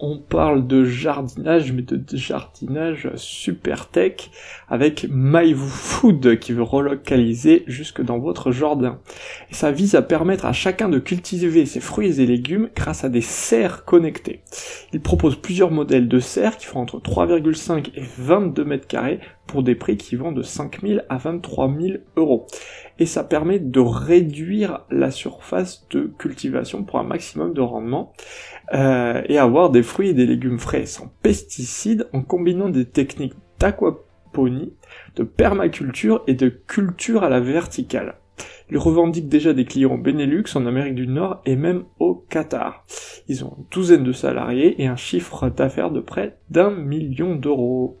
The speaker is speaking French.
On parle de jardinage, mais de jardinage super tech avec MyFood qui veut relocaliser jusque dans votre jardin. Et ça vise à permettre à chacun de cultiver ses fruits et légumes grâce à des serres connectées. Il propose plusieurs modèles de serres qui font entre 3,5 et 22 mètres carrés pour des prix qui vont de 5 000 à 23 000 euros. Et ça permet de réduire la surface de cultivation pour un maximum de rendement euh, et avoir des fruits et des légumes frais sans pesticides en combinant des techniques d'aquaponie, de permaculture et de culture à la verticale. Ils revendiquent déjà des clients au Benelux, en Amérique du Nord et même au Qatar. Ils ont une douzaine de salariés et un chiffre d'affaires de près d'un million d'euros.